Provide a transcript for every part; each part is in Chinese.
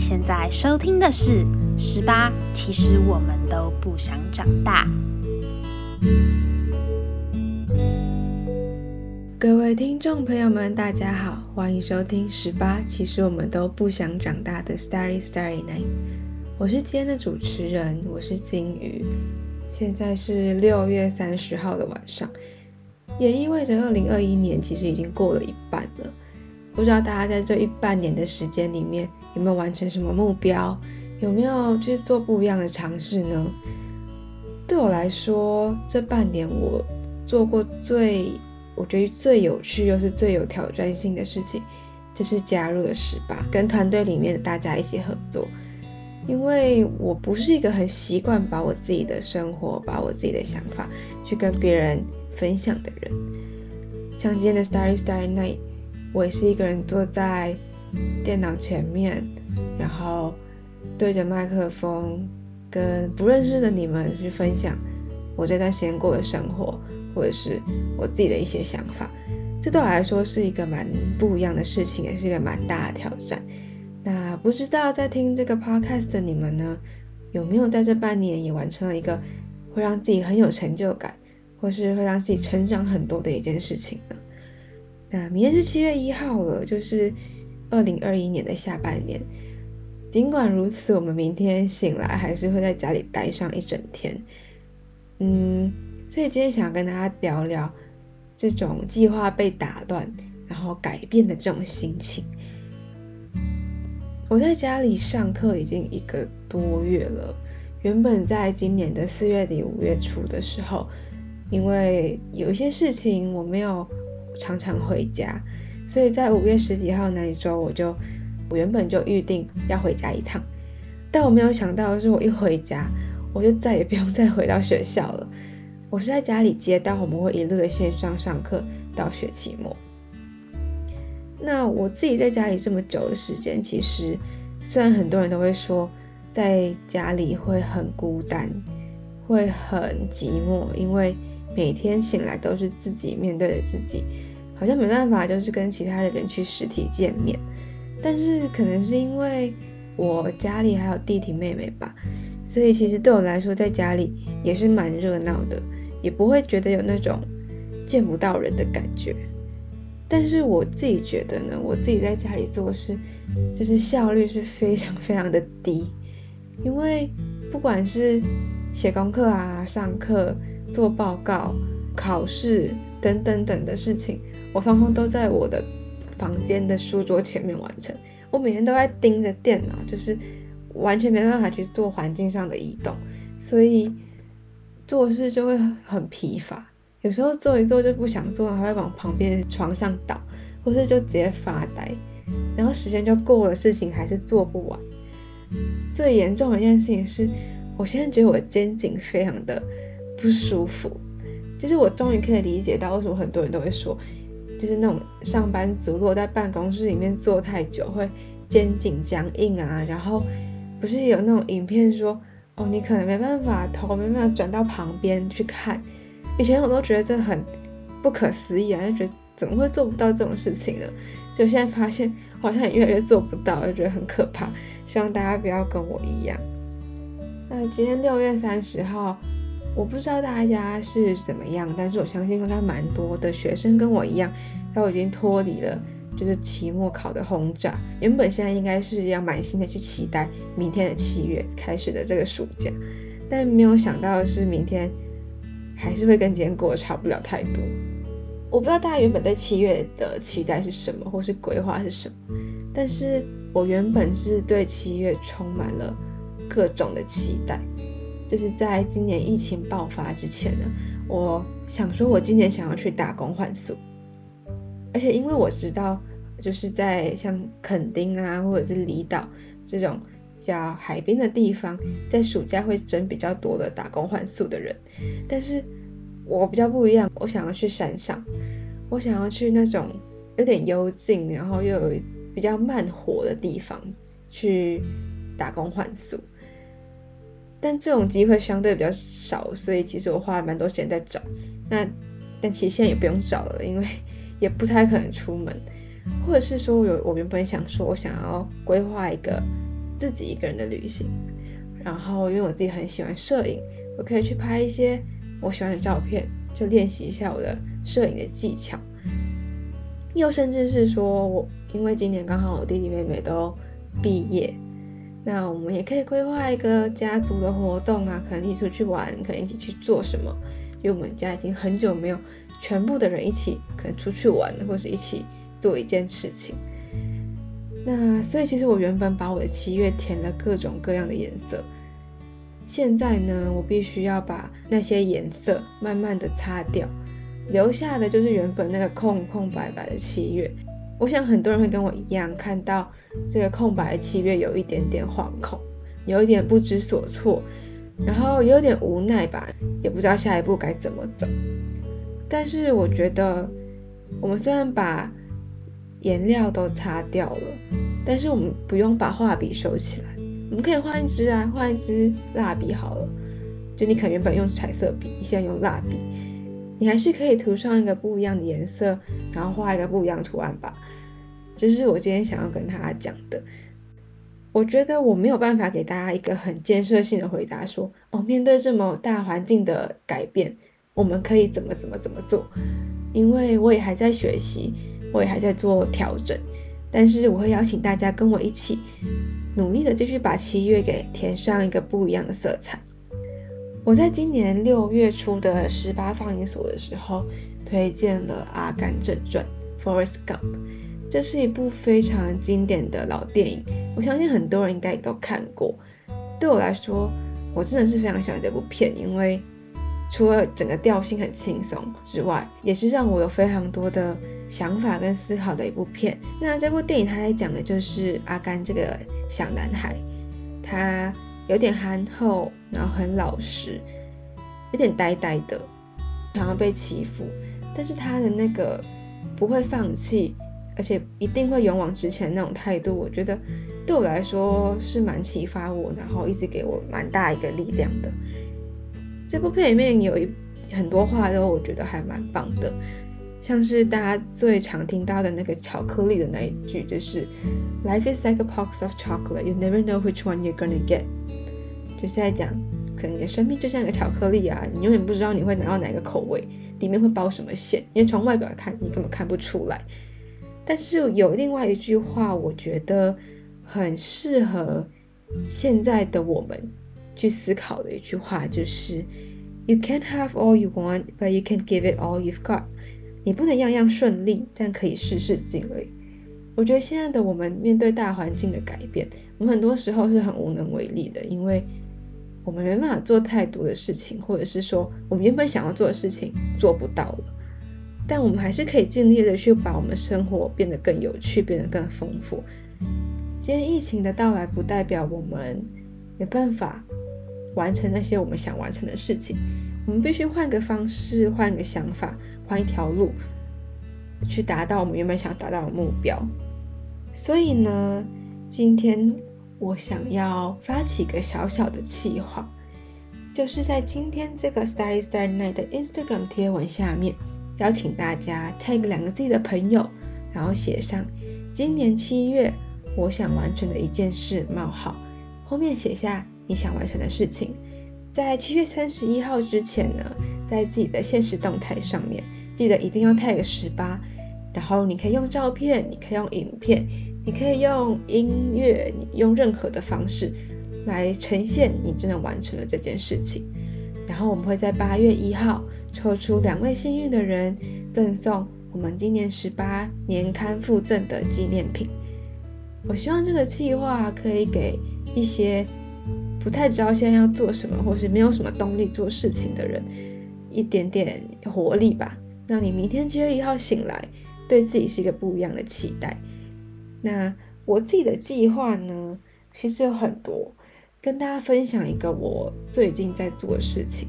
现在收听的是《十八》，其实我们都不想长大。各位听众朋友们，大家好，欢迎收听《十八》，其实我们都不想长大的 Starry Starry Night。我是今天的主持人，我是金鱼。现在是六月三十号的晚上，也意味着二零二一年其实已经过了一半了。不知道大家在这一半年的时间里面有没有完成什么目标，有没有去做不一样的尝试呢？对我来说，这半年我做过最我觉得最有趣又是最有挑战性的事情，就是加入了十八，跟团队里面的大家一起合作。因为我不是一个很习惯把我自己的生活、把我自己的想法去跟别人分享的人。像今天的 Starry Starry Night，我也是一个人坐在电脑前面，然后对着麦克风，跟不认识的你们去分享我这段时间过的生活。或者是我自己的一些想法，这对我来说是一个蛮不一样的事情，也是一个蛮大的挑战。那不知道在听这个 podcast 的你们呢，有没有在这半年也完成了一个会让自己很有成就感，或是会让自己成长很多的一件事情呢？那明天是七月一号了，就是二零二一年的下半年。尽管如此，我们明天醒来还是会在家里待上一整天。嗯。所以今天想跟大家聊聊这种计划被打乱，然后改变的这种心情。我在家里上课已经一个多月了，原本在今年的四月底五月初的时候，因为有一些事情我没有常常回家，所以在五月十几号那一周，我就我原本就预定要回家一趟，但我没有想到的是，我一回家，我就再也不用再回到学校了。我是在家里接到，我们会一路的线上上课到学期末。那我自己在家里这么久的时间，其实虽然很多人都会说在家里会很孤单，会很寂寞，因为每天醒来都是自己面对着自己，好像没办法就是跟其他的人去实体见面。但是可能是因为我家里还有弟弟妹妹吧，所以其实对我来说，在家里也是蛮热闹的。也不会觉得有那种见不到人的感觉，但是我自己觉得呢，我自己在家里做事，就是效率是非常非常的低，因为不管是写功课啊、上课、做报告、考试等等等的事情，我通通都在我的房间的书桌前面完成。我每天都在盯着电脑，就是完全没办法去做环境上的移动，所以。做事就会很疲乏，有时候做一做就不想做，还会往旁边床上倒，或是就直接发呆，然后时间就过了，事情还是做不完。最严重的一件事情是，我现在觉得我的肩颈非常的不舒服，就是我终于可以理解到为什么很多人都会说，就是那种上班族如果在办公室里面坐太久会肩颈僵硬啊，然后不是有那种影片说。哦，你可能没办法头没办法转到旁边去看。以前我都觉得这很不可思议啊，就觉得怎么会做不到这种事情呢？就现在发现好像也越来越做不到，就觉得很可怕。希望大家不要跟我一样。那今天六月三十号，我不知道大家是怎么样，但是我相信应该蛮多的学生跟我一样，都已经脱离了。就是期末考的轰炸，原本现在应该是要满心的去期待明天的七月开始的这个暑假，但没有想到的是明天还是会跟今天过得差不了太多。我不知道大家原本对七月的期待是什么，或是规划是什么，但是我原本是对七月充满了各种的期待。就是在今年疫情爆发之前呢，我想说我今年想要去打工换宿，而且因为我知道。就是在像垦丁啊，或者是离岛这种比较海边的地方，在暑假会争比较多的打工换宿的人。但是我比较不一样，我想要去山上，我想要去那种有点幽静，然后又有比较慢活的地方去打工换宿。但这种机会相对比较少，所以其实我花了蛮多时间在找。那但其实现在也不用找了，因为 也不太可能出门。或者是说我，有我原本想说，我想要规划一个自己一个人的旅行。然后因为我自己很喜欢摄影，我可以去拍一些我喜欢的照片，就练习一下我的摄影的技巧。又甚至是说我因为今年刚好我弟弟妹妹都毕业，那我们也可以规划一个家族的活动啊，可能一起出去玩，可能一起去做什么。因为我们家已经很久没有全部的人一起可能出去玩，或是一起做一件事情。那所以其实我原本把我的七月填了各种各样的颜色，现在呢，我必须要把那些颜色慢慢的擦掉，留下的就是原本那个空空白白的七月。我想很多人会跟我一样，看到这个空白的七月有一点点惶恐，有一点不知所措，然后有点无奈吧，也不知道下一步该怎么走。但是我觉得，我们虽然把颜料都擦掉了，但是我们不用把画笔收起来，我们可以换一支啊，换一支蜡笔好了。就你可能原本用彩色笔，你现在用蜡笔，你还是可以涂上一个不一样的颜色，然后画一个不一样图案吧。这是我今天想要跟大家讲的。我觉得我没有办法给大家一个很建设性的回答，说哦，面对这么大环境的改变，我们可以怎么怎么怎么做，因为我也还在学习。我也还在做调整，但是我会邀请大家跟我一起努力的继续把七月给填上一个不一样的色彩。我在今年六月初的十八放映所的时候，推荐了《阿甘正传》（Forrest Gump），这是一部非常经典的老电影，我相信很多人应该也都看过。对我来说，我真的是非常喜欢这部片，因为除了整个调性很轻松之外，也是让我有非常多的。想法跟思考的一部片。那这部电影它在讲的就是阿甘这个小男孩，他有点憨厚，然后很老实，有点呆呆的，常常被欺负。但是他的那个不会放弃，而且一定会勇往直前的那种态度，我觉得对我来说是蛮启发我，然后一直给我蛮大一个力量的。这部片里面有一很多话都我觉得还蛮棒的。像是大家最常听到的那个巧克力的那一句，就是 “Life is like a box of chocolate, you never know which one you're gonna get。”就是在讲，可能你的生命就像一个巧克力啊，你永远不知道你会拿到哪个口味，里面会包什么馅，因为从外表看你根本看不出来。但是有另外一句话，我觉得很适合现在的我们去思考的一句话，就是 “You can't have all you want, but you can give it all you've got。”你不能样样顺利，但可以事事尽力。我觉得现在的我们面对大环境的改变，我们很多时候是很无能为力的，因为我们没办法做太多的事情，或者是说我们原本想要做的事情做不到了。但我们还是可以尽力的去把我们生活变得更有趣，变得更丰富。今天疫情的到来，不代表我们没办法完成那些我们想完成的事情。我们必须换个方式，换个想法。换一条路，去达到我们原本想达到的目标。所以呢，今天我想要发起一个小小的计划，就是在今天这个 Starry Star Night 的 Instagram 贴文下面，邀请大家 tag 两个自己的朋友，然后写上今年七月我想完成的一件事冒号，后面写下你想完成的事情。在七月三十一号之前呢，在自己的现实动态上面。记得一定要 tag 十八，然后你可以用照片，你可以用影片，你可以用音乐，你用任何的方式来呈现你真的完成了这件事情。然后我们会在八月一号抽出两位幸运的人，赠送我们今年十八年刊附赠的纪念品。我希望这个计划可以给一些不太知道现在要做什么，或是没有什么动力做事情的人一点点活力吧。让你明天七月一号醒来，对自己是一个不一样的期待。那我自己的计划呢，其实有很多，跟大家分享一个我最近在做的事情，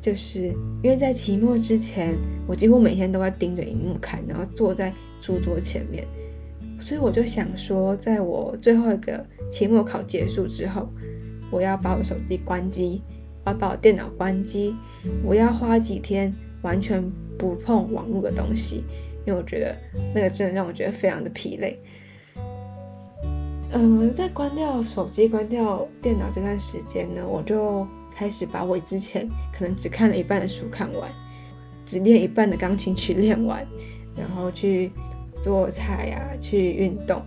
就是因为在期末之前，我几乎每天都在盯着荧幕看，然后坐在书桌前面，所以我就想说，在我最后一个期末考结束之后，我要把我手机关机，我要把我电脑关机，我要花几天完全。不碰网络的东西，因为我觉得那个真的让我觉得非常的疲累。嗯，在关掉手机、关掉电脑这段时间呢，我就开始把我之前可能只看了一半的书看完，只练一半的钢琴曲练完，然后去做菜呀，去运动，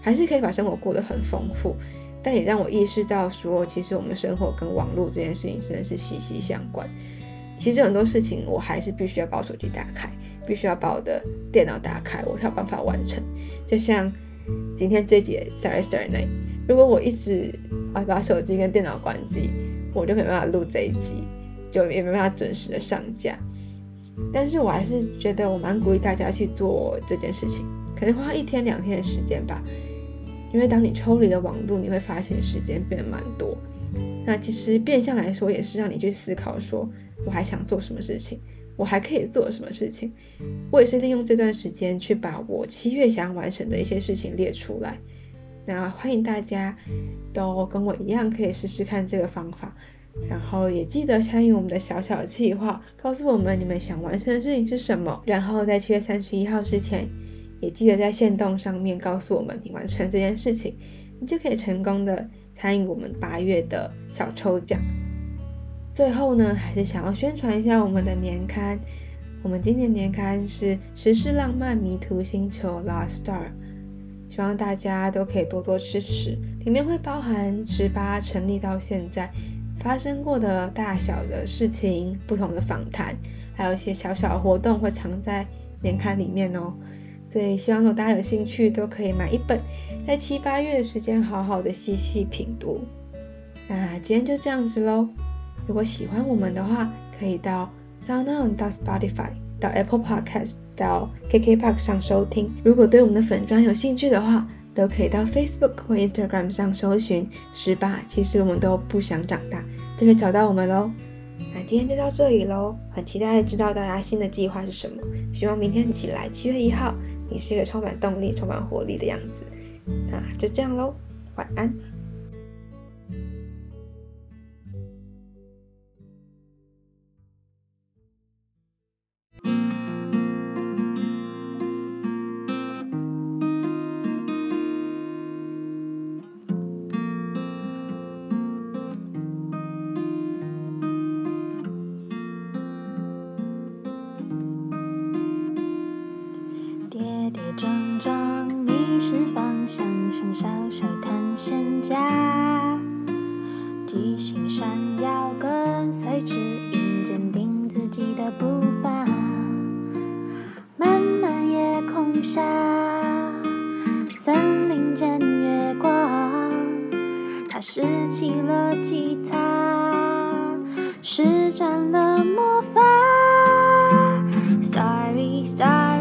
还是可以把生活过得很丰富。但也让我意识到，说其实我们生活跟网络这件事情真的是息息相关。其实很多事情我还是必须要把手机打开，必须要把我的电脑打开，我才有办法完成。就像今天这节 Sorry Star Night，如果我一直啊把手机跟电脑关机，我就没办法录这一集，就也没办法准时的上架。但是我还是觉得我蛮鼓励大家去做这件事情，可能花一天两天的时间吧。因为当你抽离了网络，你会发现时间变得蛮多。那其实变相来说，也是让你去思考：说我还想做什么事情，我还可以做什么事情。我也是利用这段时间去把我七月想要完成的一些事情列出来。那欢迎大家都跟我一样，可以试试看这个方法。然后也记得参与我们的小小计划，告诉我们你们想完成的事情是什么。然后在七月三十一号之前。也记得在线动上面告诉我们你完成这件事情，你就可以成功的参与我们八月的小抽奖。最后呢，还是想要宣传一下我们的年刊，我们今年年刊是时事浪漫迷途星球 Last Star，希望大家都可以多多支持，里面会包含十八成立到现在发生过的大小的事情、不同的访谈，还有一些小小的活动会藏在年刊里面哦。所以希望如果大家有兴趣，都可以买一本，在七八月的时间好好的细细品读。那今天就这样子喽。如果喜欢我们的话，可以到 SoundOn 到 Spotify 到 Apple Podcast 到 KKBox 上收听。如果对我们的粉砖有兴趣的话，都可以到 Facebook 或 Instagram 上搜寻十八。其实我们都不想长大，就可以找到我们喽。那今天就到这里喽，很期待知道大家新的计划是什么。希望明天起来七月一号。你是一个充满动力、充满活力的样子，那就这样喽，晚安。是方向，像小小探险家，记性闪耀，跟随指引，坚定自己的步伐。漫漫夜空下，森林间月光，他拾起了吉他，施展了魔法。Starry, starry